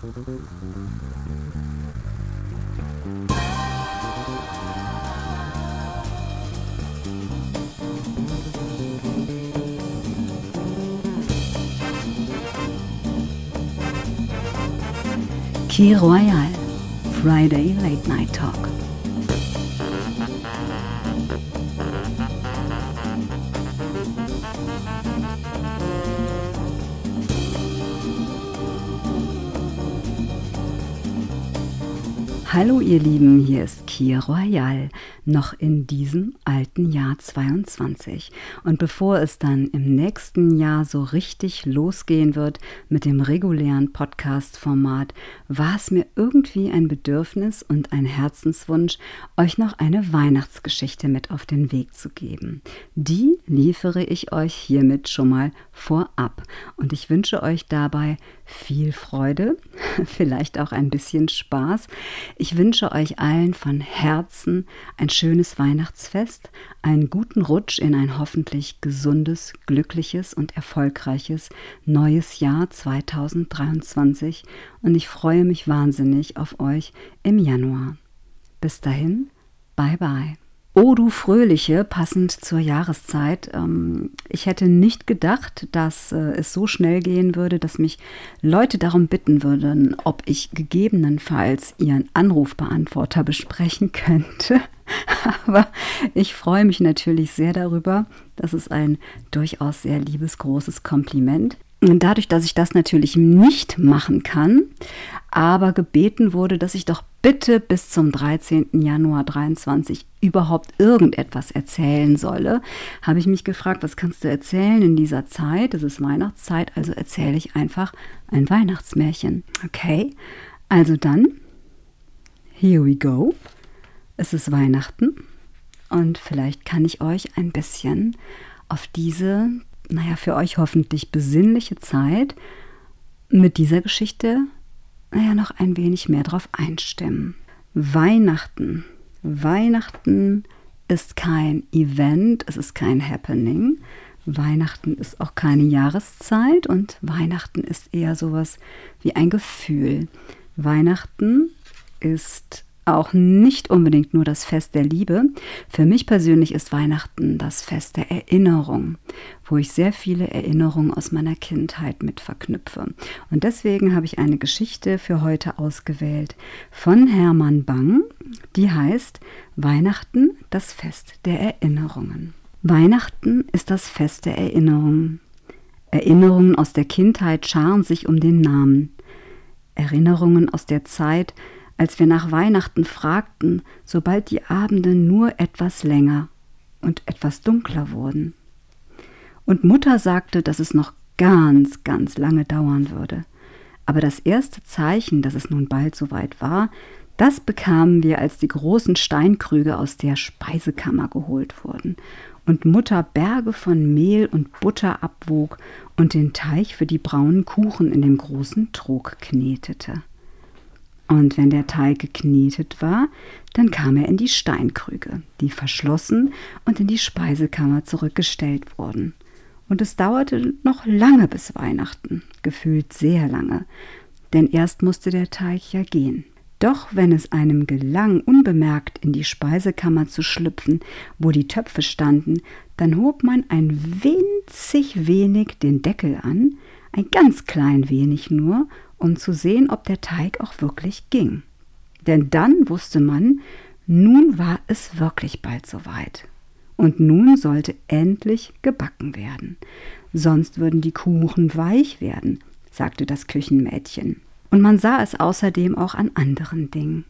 Key Friday Late Night Talk. Hallo ihr Lieben, hier ist Kir Royal, noch in diesem alten Jahr 22. Und bevor es dann im nächsten Jahr so richtig losgehen wird mit dem regulären Podcast-Format, war es mir irgendwie ein Bedürfnis und ein Herzenswunsch, euch noch eine Weihnachtsgeschichte mit auf den Weg zu geben. Die liefere ich euch hiermit schon mal vorab. Und ich wünsche euch dabei viel Freude, vielleicht auch ein bisschen Spaß. Ich wünsche euch allen von Herzen ein schönes Weihnachtsfest, einen guten Rutsch in ein hoffentlich gesundes, glückliches und erfolgreiches neues Jahr 2023 und ich freue mich wahnsinnig auf euch im Januar. Bis dahin, bye bye. Oh du Fröhliche, passend zur Jahreszeit. Ähm, ich hätte nicht gedacht, dass äh, es so schnell gehen würde, dass mich Leute darum bitten würden, ob ich gegebenenfalls ihren Anrufbeantworter besprechen könnte. Aber ich freue mich natürlich sehr darüber. Das ist ein durchaus sehr liebesgroßes Kompliment. Und dadurch, dass ich das natürlich nicht machen kann, aber gebeten wurde, dass ich doch bitte bis zum 13. Januar 23 überhaupt irgendetwas erzählen solle, habe ich mich gefragt, was kannst du erzählen in dieser Zeit? Es ist Weihnachtszeit, also erzähle ich einfach ein Weihnachtsmärchen. Okay, also dann, here we go. Es ist Weihnachten und vielleicht kann ich euch ein bisschen auf diese naja, für euch hoffentlich besinnliche Zeit mit dieser Geschichte, naja, noch ein wenig mehr drauf einstimmen. Weihnachten. Weihnachten ist kein Event, es ist kein Happening. Weihnachten ist auch keine Jahreszeit und Weihnachten ist eher sowas wie ein Gefühl. Weihnachten ist auch nicht unbedingt nur das Fest der Liebe. Für mich persönlich ist Weihnachten das Fest der Erinnerung, wo ich sehr viele Erinnerungen aus meiner Kindheit mit verknüpfe. Und deswegen habe ich eine Geschichte für heute ausgewählt von Hermann Bang, die heißt Weihnachten, das Fest der Erinnerungen. Weihnachten ist das Fest der Erinnerungen. Erinnerungen aus der Kindheit scharen sich um den Namen. Erinnerungen aus der Zeit, als wir nach Weihnachten fragten, sobald die Abende nur etwas länger und etwas dunkler wurden. Und Mutter sagte, dass es noch ganz, ganz lange dauern würde. Aber das erste Zeichen, dass es nun bald soweit war, das bekamen wir, als die großen Steinkrüge aus der Speisekammer geholt wurden und Mutter Berge von Mehl und Butter abwog und den Teig für die braunen Kuchen in dem großen Trog knetete. Und wenn der Teig geknetet war, dann kam er in die Steinkrüge, die verschlossen und in die Speisekammer zurückgestellt wurden. Und es dauerte noch lange bis Weihnachten, gefühlt sehr lange, denn erst musste der Teig ja gehen. Doch wenn es einem gelang, unbemerkt in die Speisekammer zu schlüpfen, wo die Töpfe standen, dann hob man ein winzig wenig den Deckel an, ein ganz klein wenig nur, um zu sehen, ob der Teig auch wirklich ging. Denn dann wusste man, nun war es wirklich bald soweit. Und nun sollte endlich gebacken werden. Sonst würden die Kuchen weich werden, sagte das Küchenmädchen. Und man sah es außerdem auch an anderen Dingen.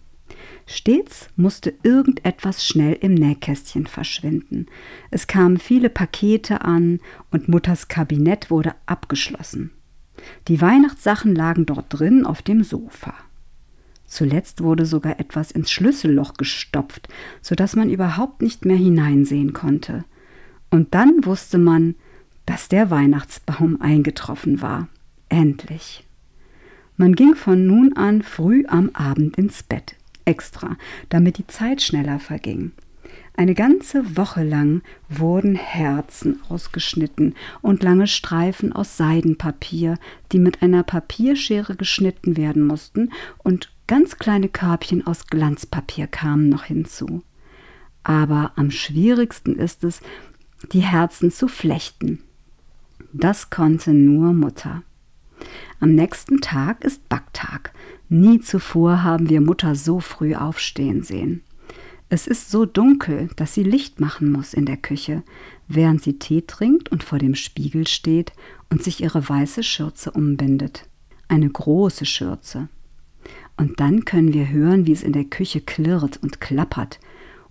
Stets musste irgendetwas schnell im Nähkästchen verschwinden. Es kamen viele Pakete an und Mutters Kabinett wurde abgeschlossen. Die Weihnachtssachen lagen dort drin auf dem Sofa. Zuletzt wurde sogar etwas ins Schlüsselloch gestopft, so dass man überhaupt nicht mehr hineinsehen konnte. Und dann wusste man, dass der Weihnachtsbaum eingetroffen war. Endlich. Man ging von nun an früh am Abend ins Bett, extra, damit die Zeit schneller verging. Eine ganze Woche lang wurden Herzen ausgeschnitten und lange Streifen aus Seidenpapier, die mit einer Papierschere geschnitten werden mussten, und ganz kleine Körbchen aus Glanzpapier kamen noch hinzu. Aber am schwierigsten ist es, die Herzen zu flechten. Das konnte nur Mutter. Am nächsten Tag ist Backtag. Nie zuvor haben wir Mutter so früh aufstehen sehen. Es ist so dunkel, dass sie Licht machen muss in der Küche, während sie Tee trinkt und vor dem Spiegel steht und sich ihre weiße Schürze umbindet. Eine große Schürze. Und dann können wir hören, wie es in der Küche klirrt und klappert.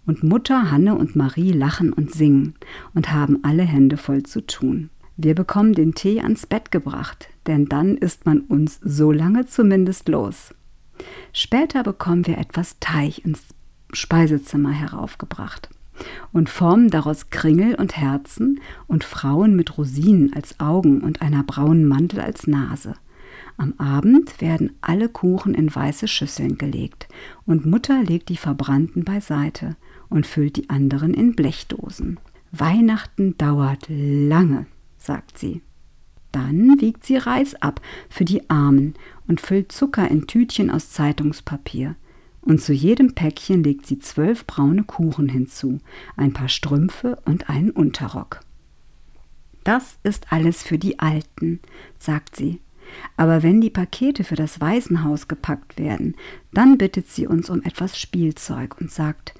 Und Mutter, Hanne und Marie lachen und singen und haben alle Hände voll zu tun. Wir bekommen den Tee ans Bett gebracht, denn dann ist man uns so lange zumindest los. Später bekommen wir etwas Teig ins Speisezimmer heraufgebracht und formen daraus Kringel und Herzen und Frauen mit Rosinen als Augen und einer braunen Mantel als Nase. Am Abend werden alle Kuchen in weiße Schüsseln gelegt und Mutter legt die verbrannten beiseite und füllt die anderen in Blechdosen. Weihnachten dauert lange, sagt sie. Dann wiegt sie Reis ab für die Armen und füllt Zucker in Tütchen aus Zeitungspapier und zu jedem Päckchen legt sie zwölf braune Kuchen hinzu, ein paar Strümpfe und einen Unterrock. Das ist alles für die Alten, sagt sie. Aber wenn die Pakete für das Waisenhaus gepackt werden, dann bittet sie uns um etwas Spielzeug und sagt,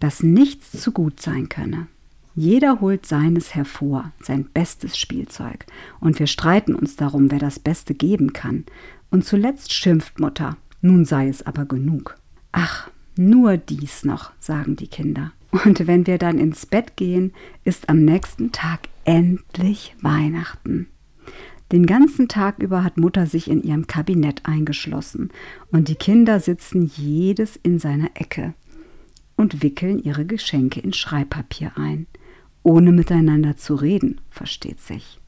dass nichts zu gut sein könne. Jeder holt seines hervor, sein bestes Spielzeug, und wir streiten uns darum, wer das Beste geben kann. Und zuletzt schimpft Mutter, nun sei es aber genug. Ach, nur dies noch, sagen die Kinder. Und wenn wir dann ins Bett gehen, ist am nächsten Tag endlich Weihnachten. Den ganzen Tag über hat Mutter sich in ihrem Kabinett eingeschlossen und die Kinder sitzen jedes in seiner Ecke und wickeln ihre Geschenke in Schreibpapier ein, ohne miteinander zu reden, versteht sich.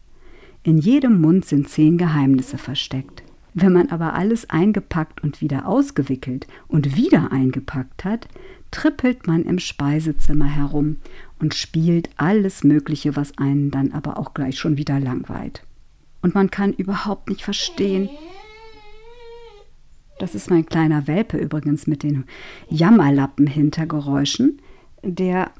In jedem Mund sind zehn Geheimnisse versteckt. Wenn man aber alles eingepackt und wieder ausgewickelt und wieder eingepackt hat, trippelt man im Speisezimmer herum und spielt alles Mögliche, was einen dann aber auch gleich schon wieder langweilt. Und man kann überhaupt nicht verstehen, das ist mein kleiner Welpe übrigens mit den Jammerlappen-Hintergeräuschen, der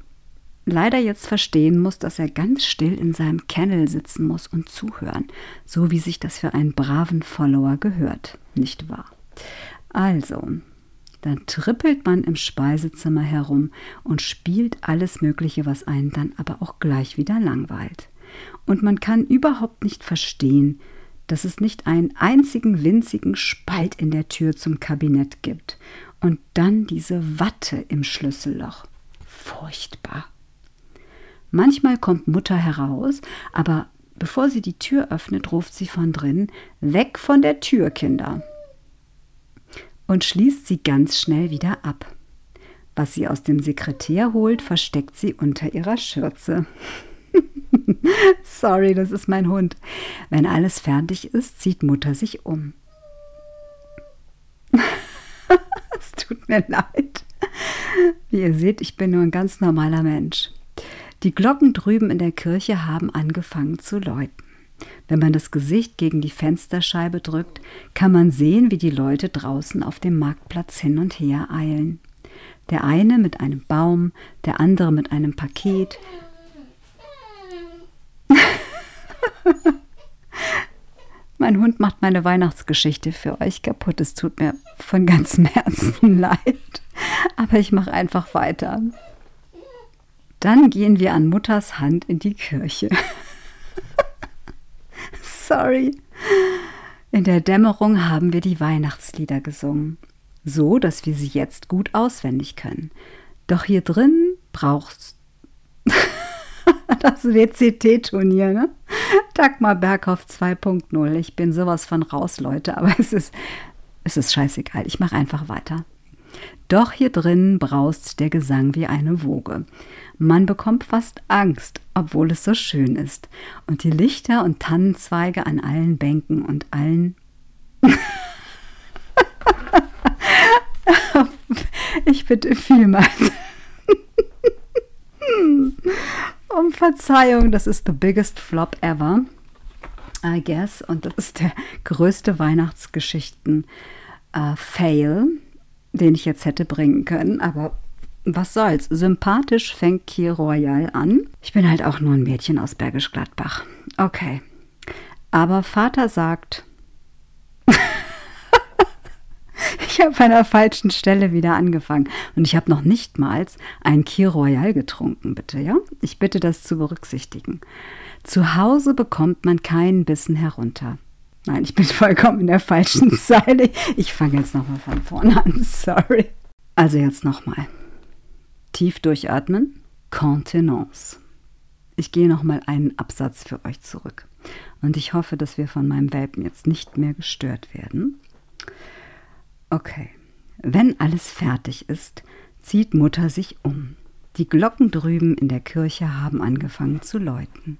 leider jetzt verstehen muss, dass er ganz still in seinem Kennel sitzen muss und zuhören, so wie sich das für einen braven Follower gehört, nicht wahr? Also, dann trippelt man im Speisezimmer herum und spielt alles Mögliche, was einen dann aber auch gleich wieder langweilt. Und man kann überhaupt nicht verstehen, dass es nicht einen einzigen winzigen Spalt in der Tür zum Kabinett gibt und dann diese Watte im Schlüsselloch. Furchtbar. Manchmal kommt Mutter heraus, aber bevor sie die Tür öffnet, ruft sie von drinnen: Weg von der Tür, Kinder! Und schließt sie ganz schnell wieder ab. Was sie aus dem Sekretär holt, versteckt sie unter ihrer Schürze. Sorry, das ist mein Hund. Wenn alles fertig ist, zieht Mutter sich um. es tut mir leid. Wie ihr seht, ich bin nur ein ganz normaler Mensch. Die Glocken drüben in der Kirche haben angefangen zu läuten. Wenn man das Gesicht gegen die Fensterscheibe drückt, kann man sehen, wie die Leute draußen auf dem Marktplatz hin und her eilen. Der eine mit einem Baum, der andere mit einem Paket. mein Hund macht meine Weihnachtsgeschichte für euch kaputt. Es tut mir von ganzem Herzen leid. Aber ich mache einfach weiter. Dann gehen wir an Mutters Hand in die Kirche. Sorry. In der Dämmerung haben wir die Weihnachtslieder gesungen, so dass wir sie jetzt gut auswendig können. Doch hier drin braucht's das WCT-Turnier, ne? Dagmar Berghoff 2.0. Ich bin sowas von raus, Leute, aber es ist, es ist scheißegal. Ich mache einfach weiter. Doch hier drin braust der Gesang wie eine Woge. Man bekommt fast Angst, obwohl es so schön ist. Und die Lichter und Tannenzweige an allen Bänken und allen. ich bitte vielmals. um Verzeihung, das ist the biggest flop ever, I guess. Und das ist der größte Weihnachtsgeschichten-Fail, äh, den ich jetzt hätte bringen können. Aber was soll's? Sympathisch fängt Kier Royal an. Ich bin halt auch nur ein Mädchen aus Bergisch Gladbach. Okay. Aber Vater sagt, ich habe an der falschen Stelle wieder angefangen. Und ich habe noch nicht mal ein Kir Royal getrunken, bitte, ja? Ich bitte das zu berücksichtigen. Zu Hause bekommt man keinen Bissen herunter. Nein, ich bin vollkommen in der falschen Zeile. Ich fange jetzt nochmal von vorne an, sorry. Also jetzt nochmal. Tief durchatmen. Contenance. Ich gehe nochmal einen Absatz für euch zurück. Und ich hoffe, dass wir von meinem Welpen jetzt nicht mehr gestört werden. Okay. Wenn alles fertig ist, zieht Mutter sich um. Die Glocken drüben in der Kirche haben angefangen zu läuten.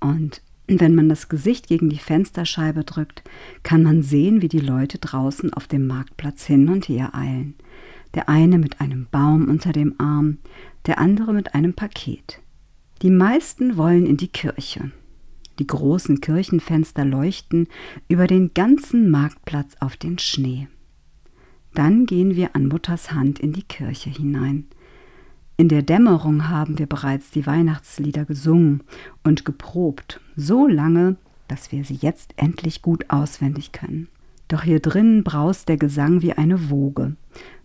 Und wenn man das Gesicht gegen die Fensterscheibe drückt, kann man sehen, wie die Leute draußen auf dem Marktplatz hin und her eilen. Der eine mit einem Baum unter dem Arm, der andere mit einem Paket. Die meisten wollen in die Kirche. Die großen Kirchenfenster leuchten über den ganzen Marktplatz auf den Schnee. Dann gehen wir an Mutters Hand in die Kirche hinein. In der Dämmerung haben wir bereits die Weihnachtslieder gesungen und geprobt, so lange, dass wir sie jetzt endlich gut auswendig können. Doch hier drinnen braust der Gesang wie eine Woge.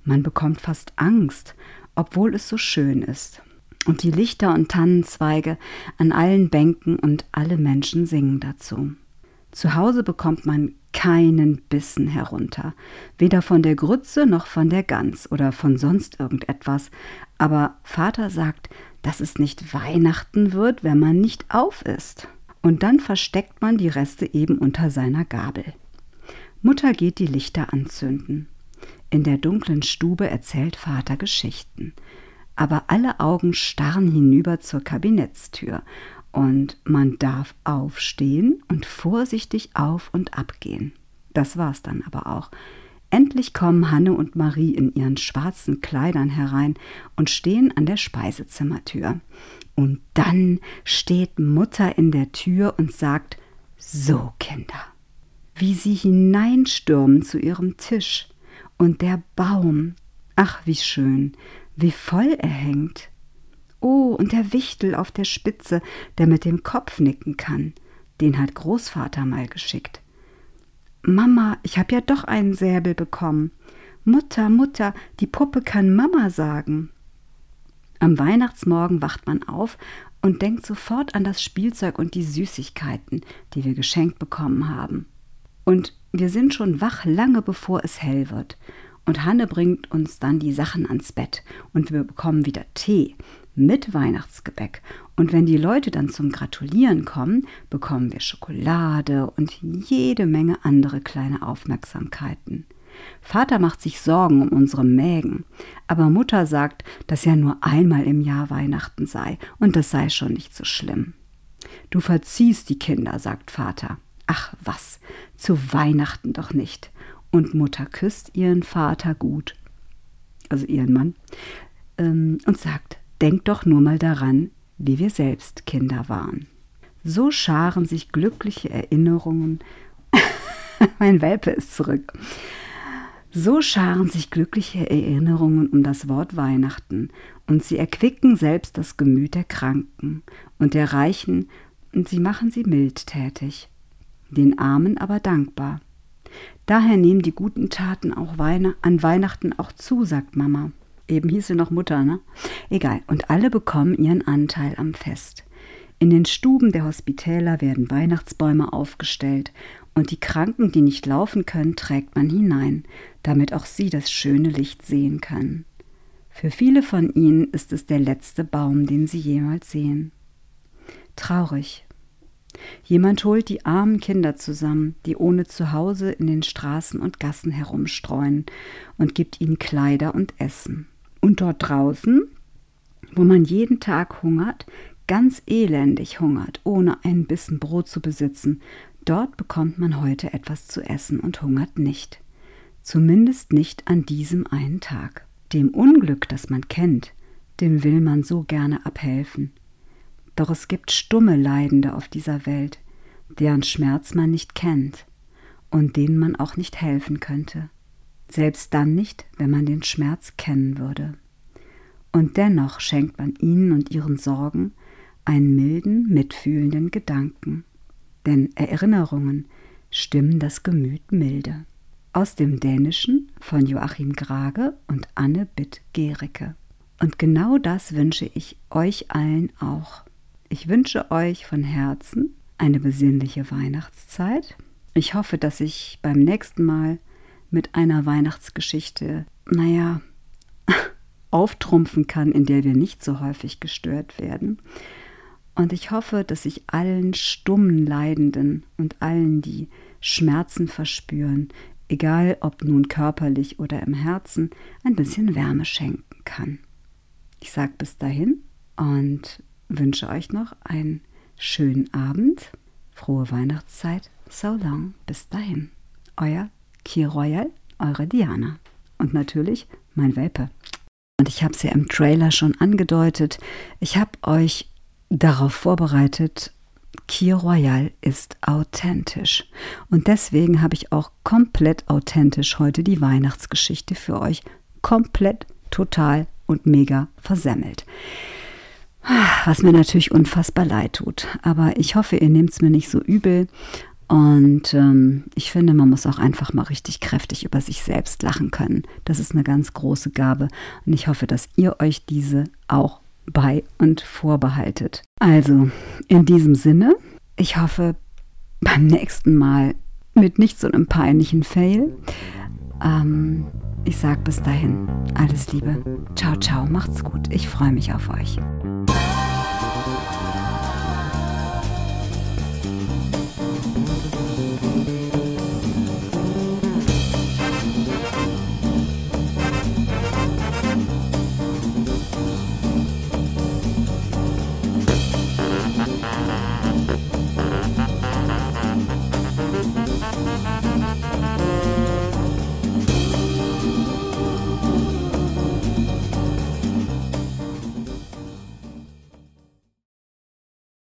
Man bekommt fast Angst, obwohl es so schön ist. Und die Lichter und Tannenzweige an allen Bänken und alle Menschen singen dazu. Zu Hause bekommt man keinen Bissen herunter, weder von der Grütze noch von der Gans oder von sonst irgendetwas. Aber Vater sagt, dass es nicht Weihnachten wird, wenn man nicht auf ist. Und dann versteckt man die Reste eben unter seiner Gabel. Mutter geht die Lichter anzünden. In der dunklen Stube erzählt Vater Geschichten. Aber alle Augen starren hinüber zur Kabinettstür und man darf aufstehen und vorsichtig auf und ab gehen. Das war's dann aber auch. Endlich kommen Hanne und Marie in ihren schwarzen Kleidern herein und stehen an der Speisezimmertür. Und dann steht Mutter in der Tür und sagt: So, Kinder. Wie sie hineinstürmen zu ihrem Tisch. Und der Baum. Ach, wie schön, wie voll er hängt. Oh, und der Wichtel auf der Spitze, der mit dem Kopf nicken kann, den hat Großvater mal geschickt. Mama, ich hab ja doch einen Säbel bekommen. Mutter, Mutter, die Puppe kann Mama sagen. Am Weihnachtsmorgen wacht man auf und denkt sofort an das Spielzeug und die Süßigkeiten, die wir geschenkt bekommen haben. Und wir sind schon wach lange bevor es hell wird. Und Hanne bringt uns dann die Sachen ans Bett und wir bekommen wieder Tee mit Weihnachtsgebäck. Und wenn die Leute dann zum Gratulieren kommen, bekommen wir Schokolade und jede Menge andere kleine Aufmerksamkeiten. Vater macht sich Sorgen um unsere Mägen, aber Mutter sagt, dass ja nur einmal im Jahr Weihnachten sei und das sei schon nicht so schlimm. Du verziehst die Kinder, sagt Vater. Ach was, zu Weihnachten doch nicht. Und Mutter küsst ihren Vater gut, also ihren Mann, ähm, und sagt, Denk doch nur mal daran, wie wir selbst Kinder waren. So scharen sich glückliche Erinnerungen. mein Welpe ist zurück. So scharen sich glückliche Erinnerungen um das Wort Weihnachten, und sie erquicken selbst das Gemüt der Kranken und der Reichen, und sie machen sie mildtätig, den Armen aber dankbar. Daher nehmen die guten Taten auch Weine an Weihnachten auch zu, sagt Mama. Eben hieß sie noch Mutter, ne? Egal. Und alle bekommen ihren Anteil am Fest. In den Stuben der Hospitäler werden Weihnachtsbäume aufgestellt und die Kranken, die nicht laufen können, trägt man hinein, damit auch sie das schöne Licht sehen können. Für viele von ihnen ist es der letzte Baum, den sie jemals sehen. Traurig. Jemand holt die armen Kinder zusammen, die ohne Zuhause in den Straßen und Gassen herumstreuen, und gibt ihnen Kleider und Essen. Und dort draußen, wo man jeden Tag hungert, ganz elendig hungert, ohne einen Bissen Brot zu besitzen, dort bekommt man heute etwas zu essen und hungert nicht. Zumindest nicht an diesem einen Tag. Dem Unglück, das man kennt, dem will man so gerne abhelfen. Doch es gibt stumme Leidende auf dieser Welt, deren Schmerz man nicht kennt und denen man auch nicht helfen könnte. Selbst dann nicht, wenn man den Schmerz kennen würde. Und dennoch schenkt man ihnen und ihren Sorgen einen milden, mitfühlenden Gedanken. Denn Erinnerungen stimmen das Gemüt milde. Aus dem Dänischen von Joachim Grage und Anne Bitt-Gericke. Und genau das wünsche ich euch allen auch. Ich wünsche euch von Herzen eine besinnliche Weihnachtszeit. Ich hoffe, dass ich beim nächsten Mal mit einer Weihnachtsgeschichte, naja, auftrumpfen kann, in der wir nicht so häufig gestört werden. Und ich hoffe, dass ich allen stummen Leidenden und allen, die Schmerzen verspüren, egal ob nun körperlich oder im Herzen, ein bisschen Wärme schenken kann. Ich sage bis dahin und wünsche euch noch einen schönen Abend, frohe Weihnachtszeit, so long, bis dahin. Euer Kier Royal, eure Diana. Und natürlich mein Welpe. Und ich habe es ja im Trailer schon angedeutet. Ich habe euch darauf vorbereitet, Kier Royal ist authentisch. Und deswegen habe ich auch komplett authentisch heute die Weihnachtsgeschichte für euch komplett, total und mega versemmelt. Was mir natürlich unfassbar leid tut. Aber ich hoffe, ihr nehmt es mir nicht so übel. Und ähm, ich finde, man muss auch einfach mal richtig kräftig über sich selbst lachen können. Das ist eine ganz große Gabe. Und ich hoffe, dass ihr euch diese auch bei und vorbehaltet. Also, in diesem Sinne, ich hoffe, beim nächsten Mal mit nicht so einem peinlichen Fail. Ähm, ich sage bis dahin alles Liebe. Ciao, ciao, macht's gut. Ich freue mich auf euch.